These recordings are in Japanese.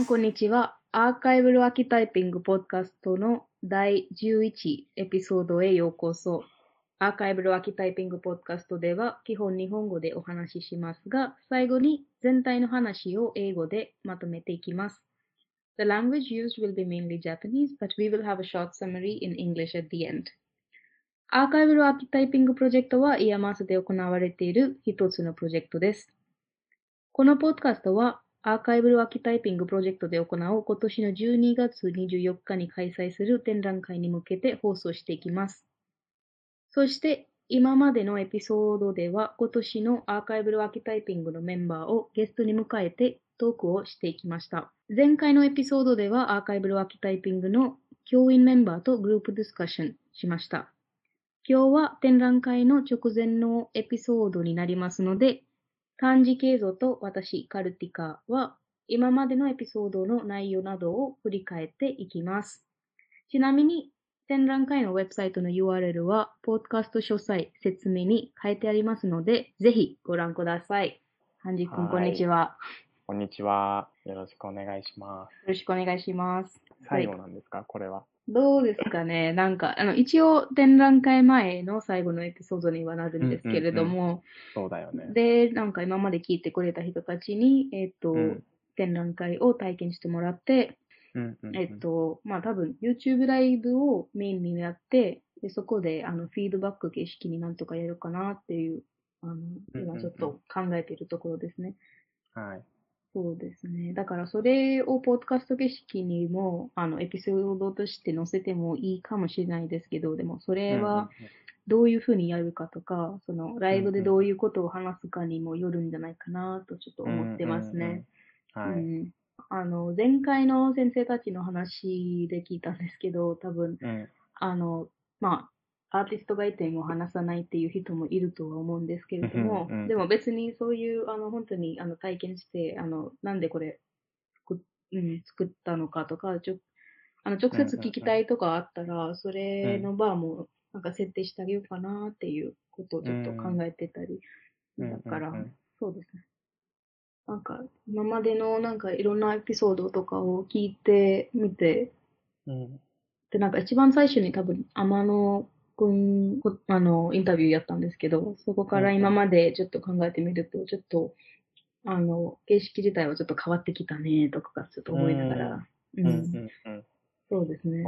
ん、こんにちは。アーカイブルアキタイピングポッドキャストの第11エピソードへようこそ。アーカイブルアキタイピングポッドキャストでは基本日本語でお話ししますが、最後に全体の話を英語でまとめていきます。The language used will be mainly Japanese, but we will have a short summary in English at the end. アーカイブルアーキタイピングプロジェクトはイヤマースで行われている一つのプロジェクトです。このポッドキャストはアーカイブルアキタイピングプロジェクトで行う今年の12月24日に開催する展覧会に向けて放送していきます。そして今までのエピソードでは今年のアーカイブルアキタイピングのメンバーをゲストに迎えてトークをしていきました。前回のエピソードではアーカイブルアキタイピングの教員メンバーとグループディスカッションしました。今日は展覧会の直前のエピソードになりますので、漢字形像と私、カルティカは今までのエピソードの内容などを振り返っていきます。ちなみに、展覧会のウェブサイトの URL は、ポッドキャスト詳細説明に書いてありますので、ぜひご覧ください。ハンジ君、はいこんにちは。こんにちは。よろしくお願いします。よろしくお願いします。最後なんですか、これは。どうですかねなんか、あの、一応展覧会前の最後のエピソードにはなるんですけれども、そうだよね。で、なんか今まで聞いてくれた人たちに、えっ、と、うん展覧会を体験してもらって、うんうんうんえっと、まあ多分 YouTube ライブをメインにやって、でそこであのフィードバック形式になんとかやるかなっていう、あの、うん今ちょっと考えているところですね。はい。そうですね。だからそれをポッドキャスト形式にも、あの、エピソードとして載せてもいいかもしれないですけど、でもそれはどういうふうにやるかとか、そのライブでどういうことを話すかにもよるんじゃないかなとちょっと思ってますね。うんうんうんはい。うんあの、前回の先生たちの話で聞いたんですけど、多分、うんあの、まあ、アーティストがいても話さないっていう人もいるとは思うんですけれども、うんうんでも別にそういう、あの、本当に、あの、体験して、あの、なんでこれ作っ、うん、作ったのかとか、ちょ、あの、直接聞きたいとかあったら、それのバーも、なんか設定してあげようかなっていうことをちょっと考えてたり、うん。だから、そうですね。なんか、今までのなんかいろんなエピソードとかを聞いてみて、うん。で、なんか一番最初に多分、天野くん、こあの、インタビューやったんですけど、そこから今までちょっと考えてみると、ちょっと、あの、形式自体はちょっと変わってきたね、とかちょっと思いながら、うん、うん。うんうんそうですね。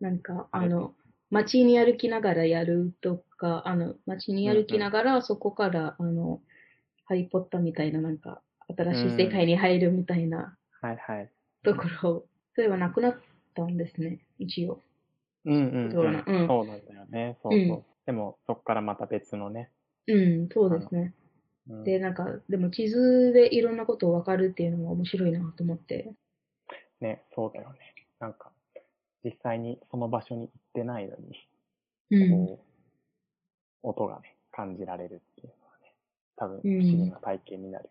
なんか、あの、街に歩きながらやるとか、あの、街に歩きながら、そこから、あの、ハリーポッターみたいな、なんか、新しい世界に入るみたいなはいはい。ところ、それはなくなったんですね、一応。うんうんそうだなうんそうなんだよね。そうそう。うんでも、そこからまた別のね。うん、そうですね。うんで、なんか、でも地図でいろんなことを分かるっていうのも面白いなと思って。ね、そうだよね。なんか、実際にその場所に行ってないのに、うん。こう、音がね、感じられるっていうのはね、多分うん不思議な体験になる。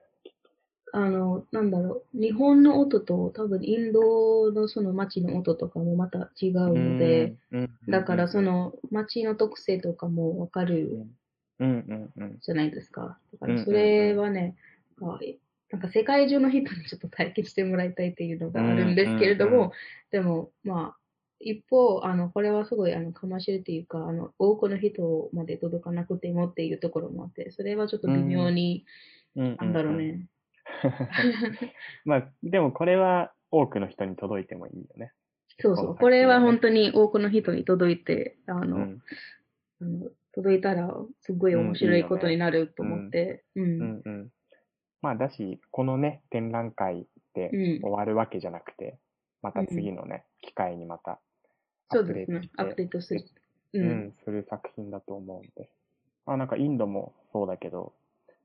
あの、なんだろう、日本の音と多分インドのその街の音とかもまた違うので、だからそ、の街の特性とかも分かうんる。じゃないですか。だからそれはね、あなんか世界中の人にちょっと体験してもらいたいっていうのがあるんですけれども、でもまあ、一方、あの、これはすごいあの、かましいっていうか、あの、多くの人まで届かなくてもっていうところもあって、それはちょっと微妙に、うんなんだろう。ね。まあ、でもこれは多くの人に届いてもいいよね。そうそう。これは本当に多くの人に届いて、あの、うん。あの届いたらすごい面白いことになると思って、うん。うんうん。まあ、だし、このね、展覧会でうん終わるわけじゃなくて、また次のね、機会にまたアップそうですねデートし。て、アップデートする。う。うんん、する作品だと思うんで。まあ、なんかインドもそうだけど、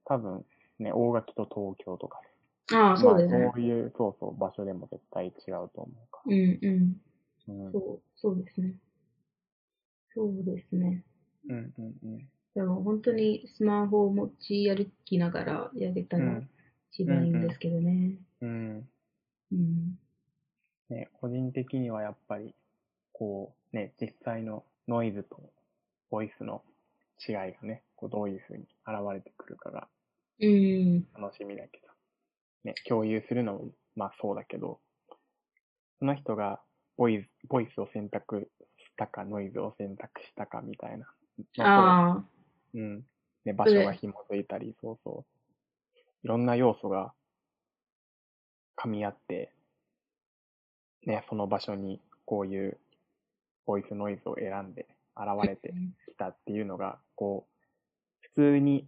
多分ね、大垣と東京とかね、ああ、そうですねまあ、。そういう、そうそう、場所でも絶対違うと思うかうんうん。ら。うん、そう、そうですね。そうですね。うん、うん、うん。でも本当にスマホを持ち歩きながらやれたらうん一番いいんですけどね。うん。うん。ね、個人的にはやっぱり、こう、ね、実際のノイズとボイスの違いがね、こうどういうふうに現れてくるかがうん。楽しみだけど、ね、共有するのもまあそうだけど、その人がボイス、ボイスを選択したか、ノイズを選択したかみたいなのああ。と、うん。ね、場所が紐づいたり、そうそう。いろんな要素が噛み合って、ね、その場所にこういうボイスノイズを選んで現れてきたっていうのが、こう、普通にね、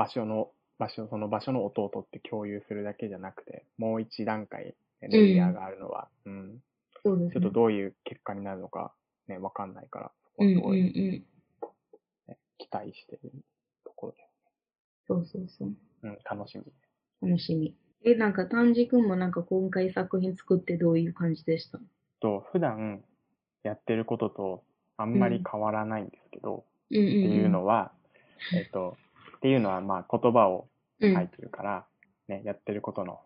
場所の、場所、その場所の音を取って共有するだけじゃなくて、もう一段階、ね、レイヤーがあるのは、うん、そうですね。ちょっとどういう結果になるのかね、わかんないから、そこうんうんはすごい、うん。ね期待してるところで、そうそうそう。うん、楽しみ。楽しみ。え、なんか、丹治くんもなんか今回作品作ってどういう感じでした？と、普段やってることとあんまり変わらないんですけど、うんうん、うん。っていうのは、えっと、っていうのはまあ言葉をうん、書いてるから、ね、やってることの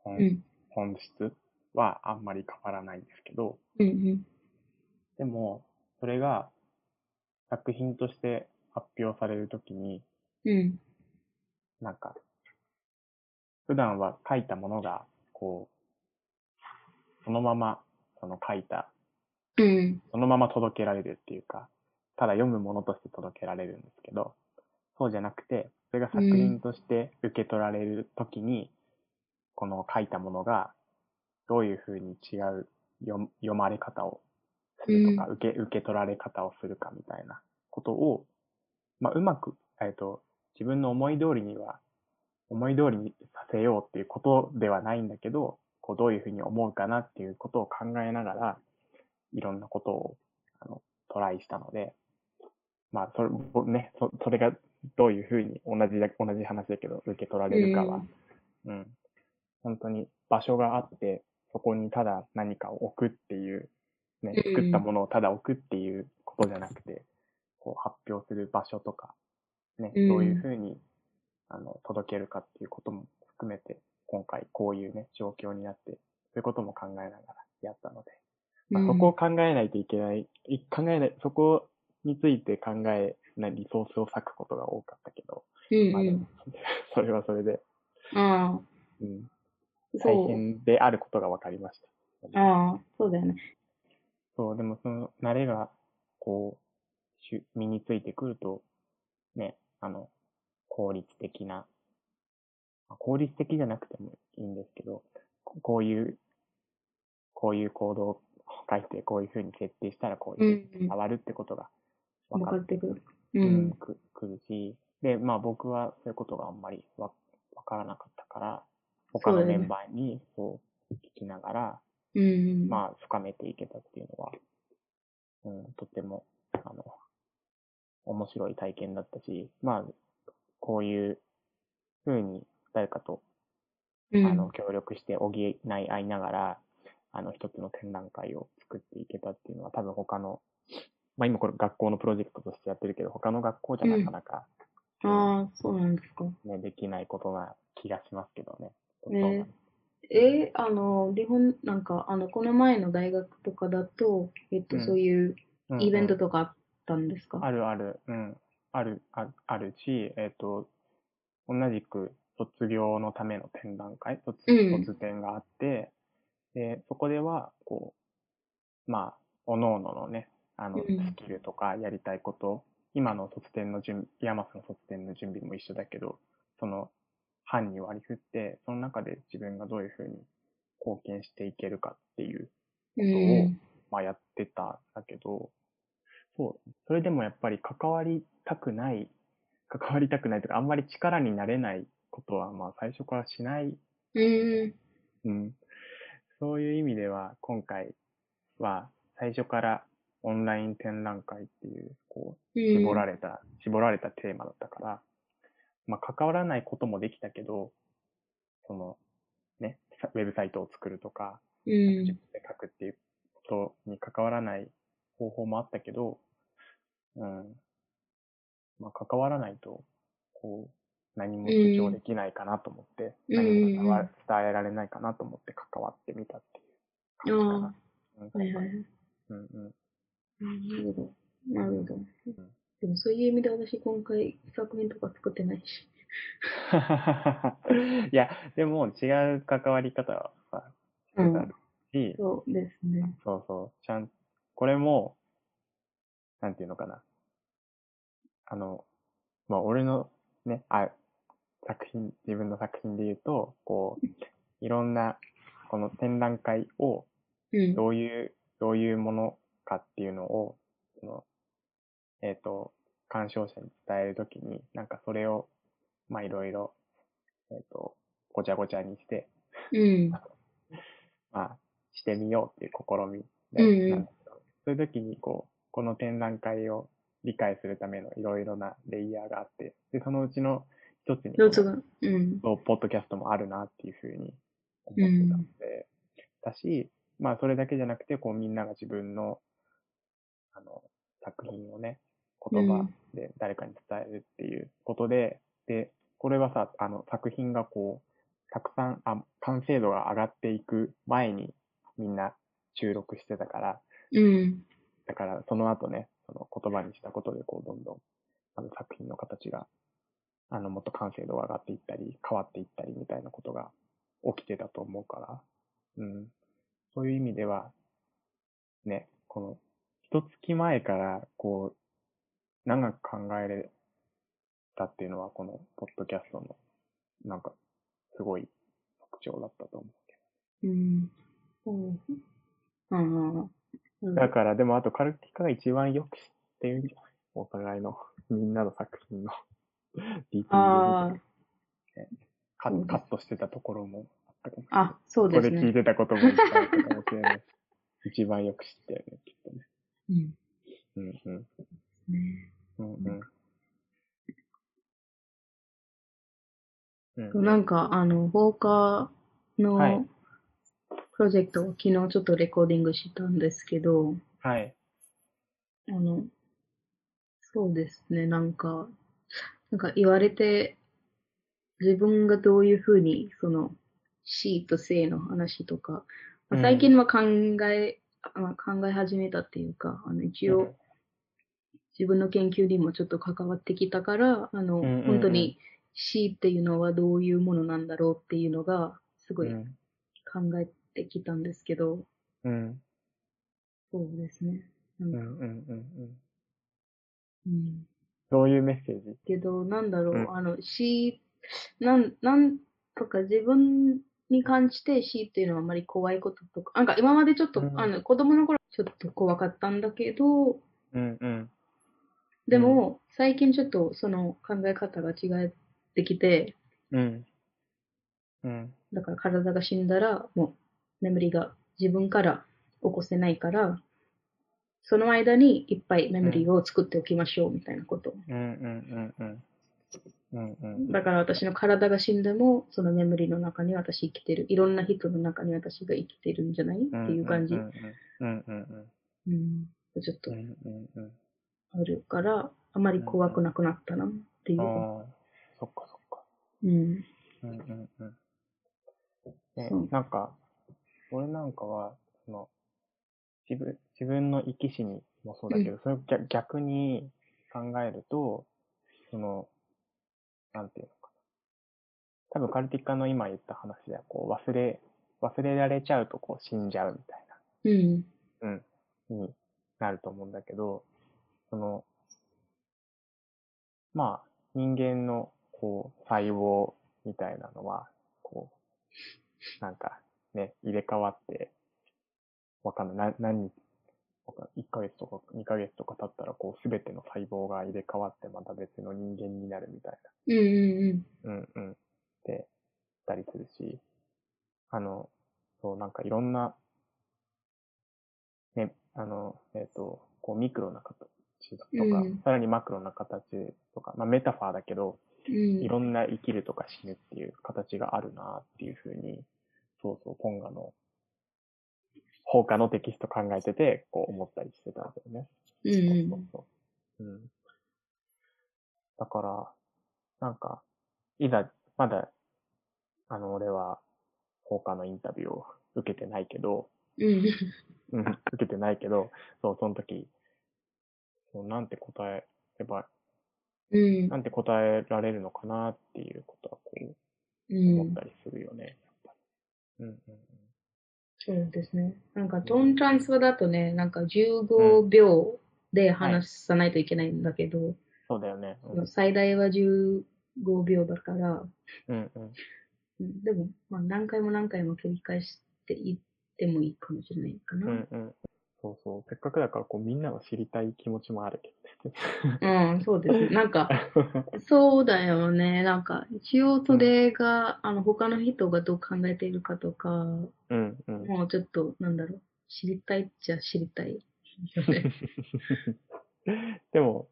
本,、うん。本質はあんまり変わらないんですけど、うんうん。でも、それが作品として発表されるときに、うん。なんか、普段は書いたものが、こう、そのまま、その書いた、うん。そのまま届けられるっていうか、ただ読むものとして届けられるんですけど、そうじゃなくて、それが作品として受け取られるときに、この書いたものが、どういうふうに違う読読まれ方をするとか、受け、受け取られ方をするかみたいなことを、まあ、うまく、えっと、自分の思い通りには、思い通りにさせようっていうことではないんだけど、こうどういうふうに思うかなっていうことを考えながら、いろんなことを、あの、トライしたので、まあ、それ、ぼね、そそれがどういうふうに同じだ、同じ話だけど受け取られるかは、うん。本当に場所があって、そこにただ何かを置くっていう、ね、うん作ったものをただ置くっていうことじゃなくて、こう発表する場所とか、ね、うん。どういうふうに、あの、届けるかっていうことも含めて、今回こういうね、状況になって、そういうことも考えながらやったので、まあ、そこを考えないといけない、い考えない、そこについて考えリソースを割くことが多かったけど、うんうまあでもん。それはそれで、ああ、うん、大。変であることが分かりました。ああ、そうだよね。そう、でもその慣れが、こう、しゅ身についてくると、ね、あの、効率的な、まあ効率的じゃなくてもいいんですけど、ここういう、こういうコードを書いて、こういうふうに設定したらこういう変わるってことが分分かってくる。ううんん。くくるし、で、まあ僕はそういうことがあんまりわわからなかったから、他のメンバーにそう聞きながら、うん。まあ深めていけたっていうのは、うん、とても、あの、面白い体験だったし、まあ、こういう風に誰かと、うん、あの、協力して補い合いながら、あの、一つの展覧会を作っていけたっていうのは多分他の、まあ今これ学校のプロジェクトとしてやってるけど、他の学校じゃなかなか、ああ、そうなんですか。ね、できないことな気がしますけどね。ね。えーあの、日本、なんか、あの、この前の大学とかだと、えっと、うん。そういううんうん。イベントとかあったんですか、あるある、うん、ある、ああるし、えっ、と、同じく卒業のための展覧会、卒うん。卒展があって、で、そこでは、こう、まあ、おのののね、あの、うんスキルとかやりたいこと、今の卒展の準備、ヤマスの卒展の準備も一緒だけど、その、班に割り振って、その中で自分がどういうふうに貢献していけるかっていううん。まあやってたんだけど、そう、それでもやっぱり関わりたくない、関わりたくないとか、あんまり力になれないことは、まあ最初からしない、うん。うん。そういう意味では、今回は最初からオンライン展覧会っていう、こう、うん。絞られた、絞られたテーマだったから、まあ関わらないこともできたけど、その、ね、さウェブサイトを作るとか、うん。自分で書くっていうことに関わらない方法もあったけど、うん。まあ、関わらないと、こう、何も主張できないかなと思って、うん何も伝えられないかなと思って関わってみたっていう感じかな。うん。うんうん。うんなるほど。なるほど。でもそういう意味で私今回作品とか作ってないし。いや、でも違う関わり方はさ、うんあるし、そうですね。そうそう、ちゃん、これも、なんていうのかな。あの、まあ、俺のね、あ、作品、自分の作品で言うと、こう、いろんな、この展覧会をうん。どういう、どういうものかっていうのを、その、えっ、と、鑑賞者に伝えるときに、なんかそれを、まあ、いろいろ、えっ、と、ごちゃごちゃにして、うん。まあ、してみようっていう試みで、うんそういう時に、こう、この展覧会を理解するためのいろいろなレイヤーがあって、で、そのうちの一つに、どうん。そうポッドキャストもあるなっていうふうに思ってたので、だし、まあ、それだけじゃなくて、こう、みんなが自分の、あの、作品をね、言葉で誰かに伝えるっていうことで、で、これはさ、あの、作品がこう、たくさん、あ、完成度が上がっていく前にみんな収録してたから、うん。だからその後ね、その言葉にしたことで、こう、どんどん、あの作品の形が、あの、もっと完成度が上がっていったり、変わっていったりみたいなことが起きてたと思うから、うん。そういう意味では、ね、この、一月前から、こう、長く考えれたっていうのは、この、ポッドキャストの、なんか、すごい特徴だったと思うけうん。うん。あんど。だから、でも、あと、カルティカが一番よく知ってるんじゃないお互いの、みんなの作品の、ディティールあカカットしてたところもあったかもしれあ、ない。あ、そうここでね。です聞いてたこともいっぱいあったかもしれないし。一番よく知ってるね、きっとね。うん。うんうん。ねうんうん。うんなんか、あの、放課のはい。プロジェクトを昨日ちょっとレコーディングしたんですけど、はい。あの、そうですね、なんか、なんか言われて、自分がどういうふうに、その、C と性の話とか、まあ最近は考え、あ考え始めたっていうか、あの一応、自分の研究にもちょっと関わってきたから、あの、うんうんうん。本当に C っていうのはどういうものなんだろうっていうのが、すごいうん。考えてきたんですけど、うん。そうですね。なんか、うんうんうんうん。うん。どういうメッセージけど、なんだろう、うんあの、C、なん、なんとか自分に関して C っていうのはあんまり怖いこととか、なんか今までちょっと、うんあの、子供の頃ちょっと怖かったんだけど、うんうん。でも、最近ちょっとその考え方が違ってきて、うん。うん。だから体が死んだら、もう眠りが自分から起こせないから、その間にいっぱいメモリーを作っておきましょうみたいなこと。うんうんうんうん。うんうん。だから私の体が死んでも、そのメモリーの中に私生きてる。いろんな人の中に私が生きてるんじゃない？っていう感じ。うんうんうんうんうん。ちょっとうん。うんうんうん。あるから、あまり怖くなくなったなっていう。ああ、そっかそっか。うん。うんうんうん。ねなんか、俺なんかは、その、自分、自分の生き死にもそうだけど、それを逆逆に考えると、その、なんていうのかな。多分カルティカの今言った話では、こう、忘れ、忘れられちゃうとこう死んじゃうみたいうん。な、うん、になると思うんだけど、その、まあ、人間の、こう、細胞みたいなのは、こう、なんか、ね、入れ替わって、わかんない、な何日、わかん1ヶ月とか2ヶ月とか経ったら、こう、すべての細胞が入れ替わって、また別の人間になるみたいうんうんな、うんうん、って、たりするし、あの、そう、なんかいろんな、ね、あの、えっ、と、こう、ミクロな形とか、うん。さらにマクロな形とか、まあ、メタファーだけど。いろんな生きるとか死ぬっていう形があるなっていうふうに、そうそう、ポンガの、放課のテキスト考えてて、こう思ったりしてたんだよね。うんそううんそうそう。うん。だから、なんか、いざ、まだ、あの、俺は、放課のインタビューを受けてないけど、うん。うん、受けてないけど、そう、その時、そうなんて答えれば、うん。なんて答えられるのかなっていうことは、こう、うん思っ。たりするよね。やっぱりうんうんそうですね。なんかトーントランスファーだとね、なんか15秒で話さないといけないんだけど、そうだよね。うん最大は15秒だから、うんうん。うんでも、まあ何回も何回も繰り返していってもいいかもしれないかな。うんうん。そうそう。せっかくだから、こう、みんなが知りたい気持ちもあるけどうん、そうですね。なんか、ね。そうだよね。なんか、一応それが、あの、他の人がどう考えているかとか、うんうん。もうちょっと、なんだろう、知りたいっちゃ知りたい。でも、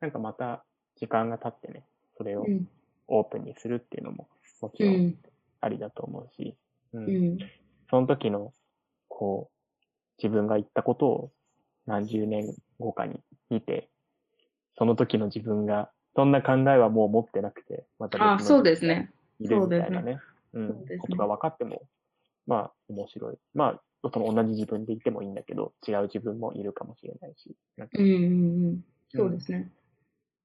なんかまた時間が経ってね、それをうん、オープンにするっていうのももちろんうん、ありだと思うし、うんうん、その時の、こう、自分が言ったことを何十年後かに見て、その時の自分が、そんな考えはもう持ってなくて、また別のあ、そうですね。いるみたいなね、うんねことが分かっても、まあ、面白い。まあ、その同じ自分でいてもいいんだけど、違う自分もいるかもしれないし、なんかうん、うん、うん。そうですね。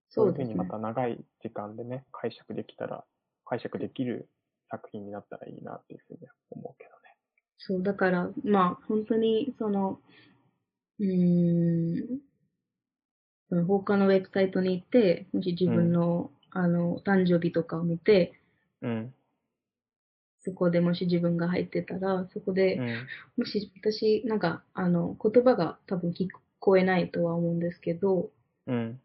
そういうふうにまた長い時間でね、解釈できたら、解釈できる作品になったらいいなっていうふうには思うけどね。そう、だから、まあ、本当に、その、うーん、その他のウェブサイトに行って、もし自分の、あの、誕生日とかを見て、うん。そこでもし自分が入ってたら、そこで、うん。もし私、なんか、あの、言葉が多分聞こえないとは思うんですけど、うん。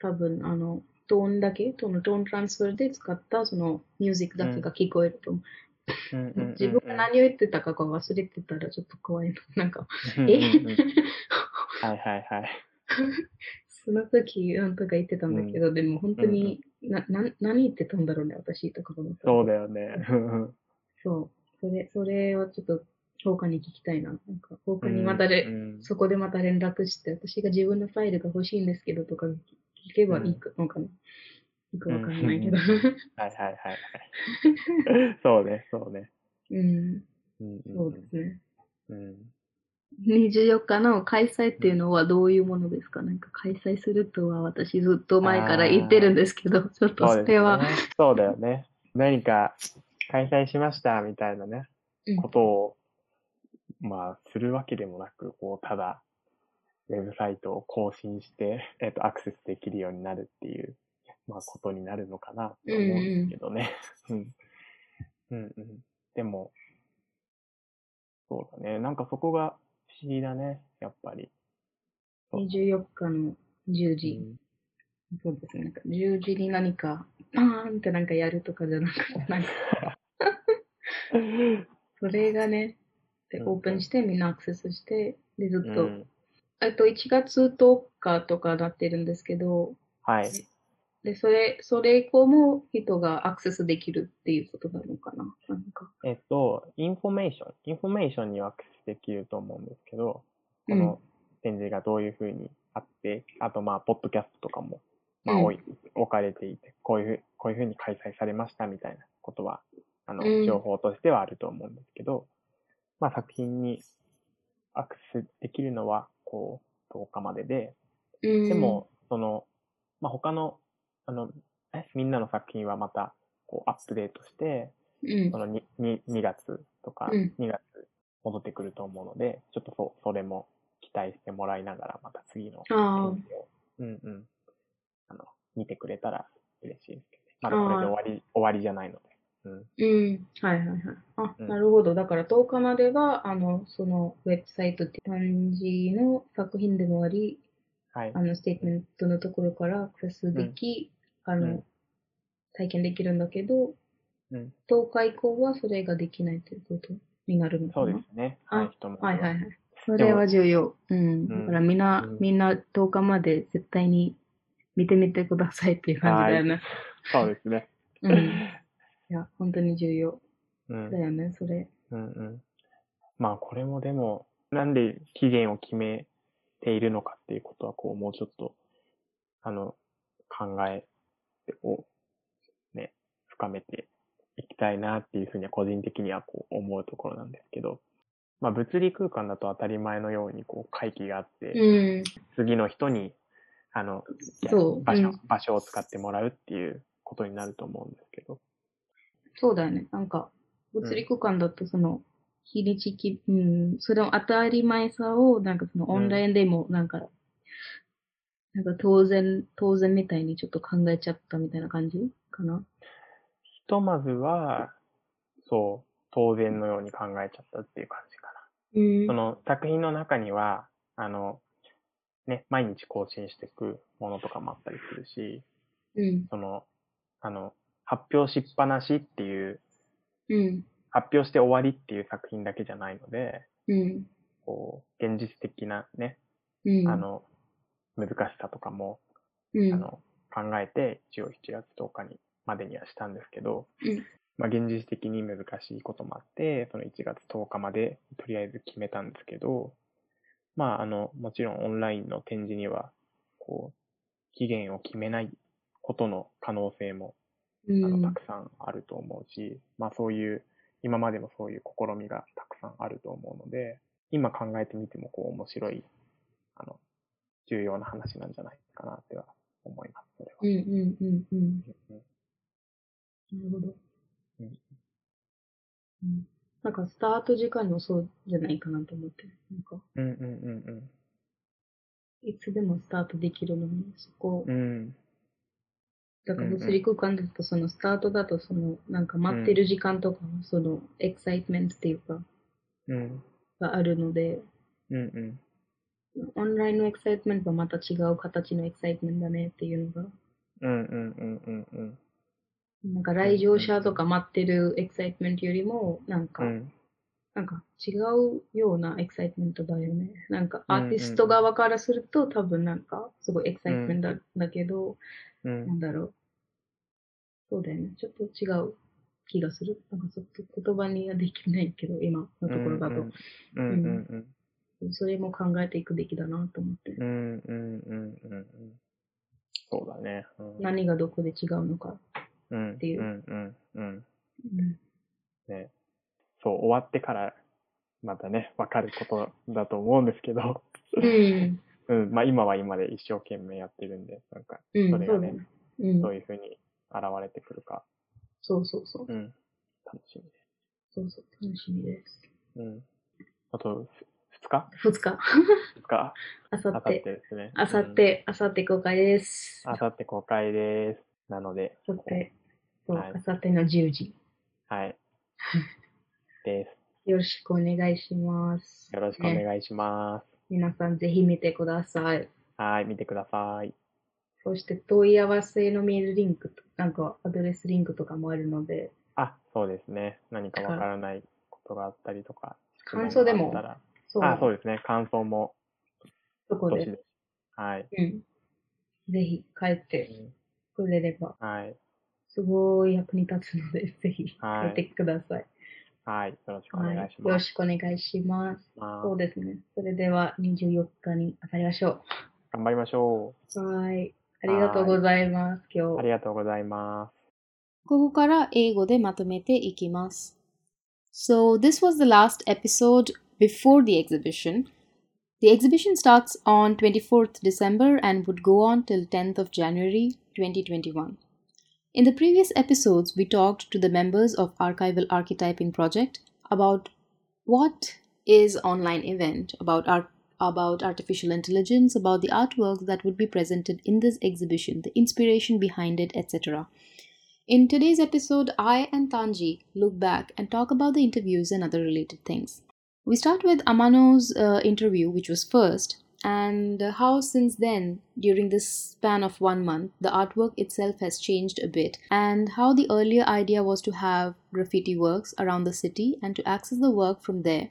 多分、あの、トーンだけ、そのトーントランスファーで使った、その、ミュージックだけが聞こえると思う。うんうんうんうん自分が何を言ってたかが忘れてたらちょっと怖いの。なんか、うんうんえうん はいはいはい。その時、なんとか言ってたんだけど、でも本当に、な、な、何言ってたんだろうね、私とか思った。そうだよね。そう。それ、それをちょっと、他に聞きたいな。なんか、他にまたで、うんそこでまた連絡して、私が自分のファイルが欲しいんですけどとか聞けばいいのかな。よくわかんないけど。はいはいはいはい。そうね、そうね。うん、うんそうですね。うん。24日の開催っていうのはどういうものですか？なんか開催するとは私ずっと前から言ってるんですけど、ちょっとそれは、ね。そうだよね。何か開催しましたみたいなね、うんことを、まあ、するわけでもなく、こう、ただ、ウェブサイトを更新して、えっと、アクセスできるようになるっていう、まあ、ことになるのかなと思うんですけどね。うん。うんうん。でも、そうだね。なんかそこが不思議だね、やっぱり。そう24日の10う時。んそうですね。なんか10時に何か、パーンってなんかやるとかじゃなくて、なんか、それがね、で、うんオープンしてみんなアクセスして、で、ずっと、うんえっと、1月10日とかなってるんですけど、はい。で、それ、それ以降も人がアクセスできるっていうことなのかな？なんか。えっと、インフォメーション。インフォメーションにはアクセスできると思うんですけど、こうん。の展示がどういうふうにあって、あとまあ、ポッドキャストとかも、まあ、うん。置かれていて、こういうふう、こういうふうに開催されましたみたいなことは、あのう、ん。情報としてはあると思うんですけど、まあ、作品にアクセスできるのは、こう、10日までで、うん、でも、その、まあ、他の、あの、えみんなの作品はまた、こう、アップデートして、うんそ、の 2, 2, 2月とかうん2月戻ってくると思うので、ちょっとそそれも期待してもらいながら、また次の展示を、うんうん、あの、見てくれたら嬉しいですけどね。まだこれで終わり、終わりじゃないので。うん。うん。はいはいはい。あ、うんなるほど。だから10日までは、あの、そのウェブサイトって感じの作品でもあり、はいあ。の、ステートメントのところからアクセスでき、あの、うん体験できるんだけど、うん。10日以降はそれができないということ？になるのかそなうですね。あはい。はいはいはい。それは重要。うん。だからみんな、うんみんな10日まで絶対に見てみてくださいっていう感じだよね。そうですね。うん。いや、本当に重要うんだ。よね、それ。うんうん。まあこれもでも、なんで期限を決めているのかっていうことは、こう、もうちょっと、あの、考えを、ね、深めていきたいなっていうふうには個人的にはこう思うところなんですけど、まあ物理空間だと当たり前のようにこう会期があって、うん。次の人に、あの、場所、うん場所を使ってもらうっていうことになると思うんですけど、そうだよね。なんか、物理空間だとその、日にちき、うん、その当たり前さを、なんかそのオンラインでも、なんか、なんか当然、当然みたいにちょっと考えちゃったみたいな感じ？かな？ひとまずは、そう、当然のように考えちゃったっていう感じかうんな。その作品の中には、あの、ね、毎日更新していくものとかもあったりするし、うん。その、あの、発表しっぱなしっていう、うん。発表して終わりっていう作品だけじゃないので、うん。こう、現実的なね、うん。あ、の、難しさとかも、うん。あの、考えて、一応7月10日に、までにはしたんですけど、うんまあ、現実的に難しいこともあって、その1月10日まで、とりあえず決めたんですけど、まあ、あの、もちろんオンラインの展示には、こう、期限を決めないことの可能性も、あの、うんたくさんあると思うし、まあ、そういう、今までもそういう試みがたくさんあると思うので、今考えてみても、こう、面白い、あの、重要な話なんじゃないかなっては思います、それは。うんうんうんうん。うんなるほど。うんうん。なんかスタート時間もそうじゃないかなと思って。なんか、うんうんうんいつでもスタートできるのに、そこ、うん。うん。だからうんうん物理空間だとそのスタートだとその、なんか待ってる時間とか、その、 excitement っていうか、うん。があるので、うんうん。オンラインの excitement はまた違う形の excitement だねっていうのが、うんうんうんうんうん。なんか来場者とか待ってる excitement よりも、なんか、うん。なんか違うような excitement だよね。なんかうんうんアーティスト側からすると多分なんかすごい excitement だ,、だけど、うんなんだろう。そうだよね。ちょっと違う気がする。なんかちょっと言葉にはできないけど、今のところだと。うんうんうんそれも考えていくべきだなと思って。うん。うんうんうんうんうん。そうだね。うん何がどこで違うのか。うんっていううんうんうん。うん。ね。そう、終わってから、またね、わかることだと思うんですけど、うん。うん、まあ今は今で一生懸命やってるんで、なんか、うん、それがね。うんどう。いうふうに現れてくるか、そうそうそう。うん、楽しみです。そうそう。楽しみです。うん。あと、2日？二日。2日？あさってて。ですね。あさって、あさって公開です。あさって公開です。なので、あさって、あさっての10時。はい。です。よろしくお願いします。よろしくおね願いします。皆さんぜひ見てください。はい、見てください。そして問い合わせのメールリンクと、なんかアドレスリンクとかもあるので、あ、そうですね。何かわからないことがあったりとか、感想でもそう、あ、そうですね。感想も、そこで。はい。うん。ぜひ帰ってくれれば、はい。すごい役に立つので、ぜひはい帰ってください。はい。よろしくおはい。願いしよろます。しくお願いします。まあそうですね。それでは24日に当たりましょ頑張りましょう。はい。ありがとうございます、今う。あ日。りがとうございます。ここから英語でまとめていきます。So, this was the last episode before the exhibition. The exhibition starts on 24th December and would go on till 10th of January 2021. In the previous episodes, we talked to the members of Archival Archetyping Project about what is online event, about art about artificial intelligence, about the artworks that would be presented in this exhibition, the inspiration behind it, etc. In today's episode, I and Tanji look back and talk about the interviews and other related things. We start with Amano's uh, interview, which was first, and how since then, during this span of one month, the artwork itself has changed a bit, and how the earlier idea was to have graffiti works around the city and to access the work from there.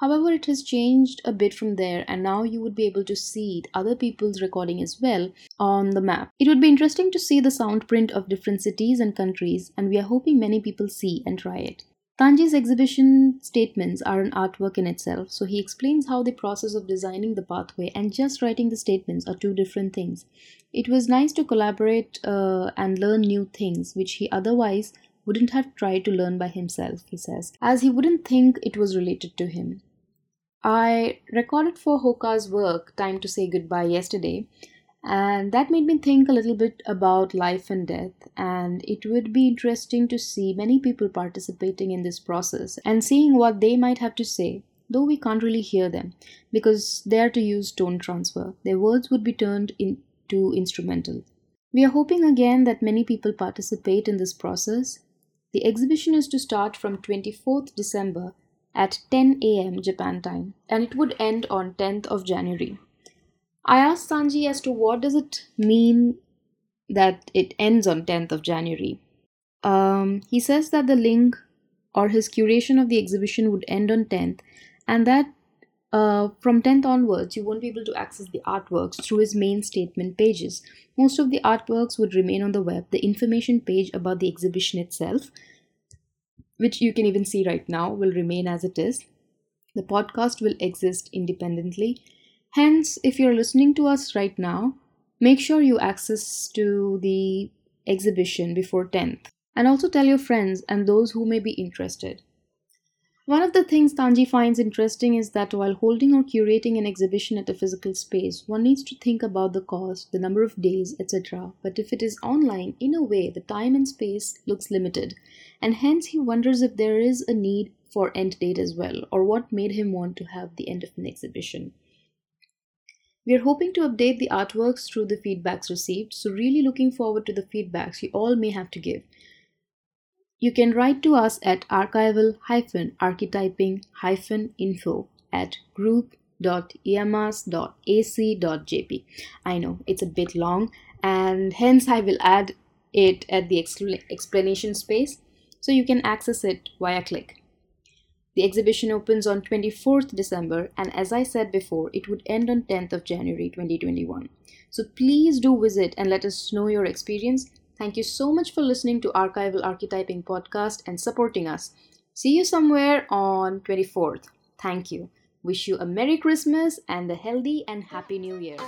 However, it has changed a bit from there, and now you would be able to see other people's recording as well on the map. It would be interesting to see the sound print of different cities and countries, and we are hoping many people see and try it. Tanji's exhibition statements are an artwork in itself, so he explains how the process of designing the pathway and just writing the statements are two different things. It was nice to collaborate uh, and learn new things, which he otherwise wouldn't have tried to learn by himself, he says, as he wouldn't think it was related to him. I recorded for Hoka's work Time to Say Goodbye yesterday, And that made me think a little bit about life and death. And it would be interesting to see many people participating in this process and seeing what they might have to say, though we can't really hear them because they are to use tone transfer. Their words would be turned into instrumental. We are hoping again that many people participate in this process. The exhibition is to start from 24th December at 10 a.m. Japan time and it would end on 10th of January. I asked Sanji as to what does it mean that it ends on 10th of January. Um, he says that the link or his curation of the exhibition would end on 10th and that uh, from 10th onwards you won't be able to access the artworks through his main statement pages. Most of the artworks would remain on the web, the information page about the exhibition itself, which you can even see right now, will remain as it is. The podcast will exist independently Hence, if you're listening to us right now, make sure you access to the exhibition before 10th and also tell your friends and those who may be interested. One of the things Tanji finds interesting is that while holding or curating an exhibition at a physical space, one needs to think about the cost, the number of days, etc. But if it is online, in a way, the time and space looks limited, and hence he wonders if there is a need for end date as well, or what made him want to have the end of an exhibition. We are hoping to update the artworks through the feedbacks received, so really looking forward to the feedbacks you all may have to give. You can write to us at archival-archetyping-info at group.iamas.ac.jp. I know it's a bit long, and hence I will add it at the explanation space so you can access it via click. The exhibition opens on 24th December and as I said before, it would end on 10th of January 2021. So please do visit and let us know your experience. Thank you so much for listening to Archival Archetyping podcast and supporting us. See you somewhere on 24th. Thank you. Wish you a Merry Christmas and a healthy and Happy New Year.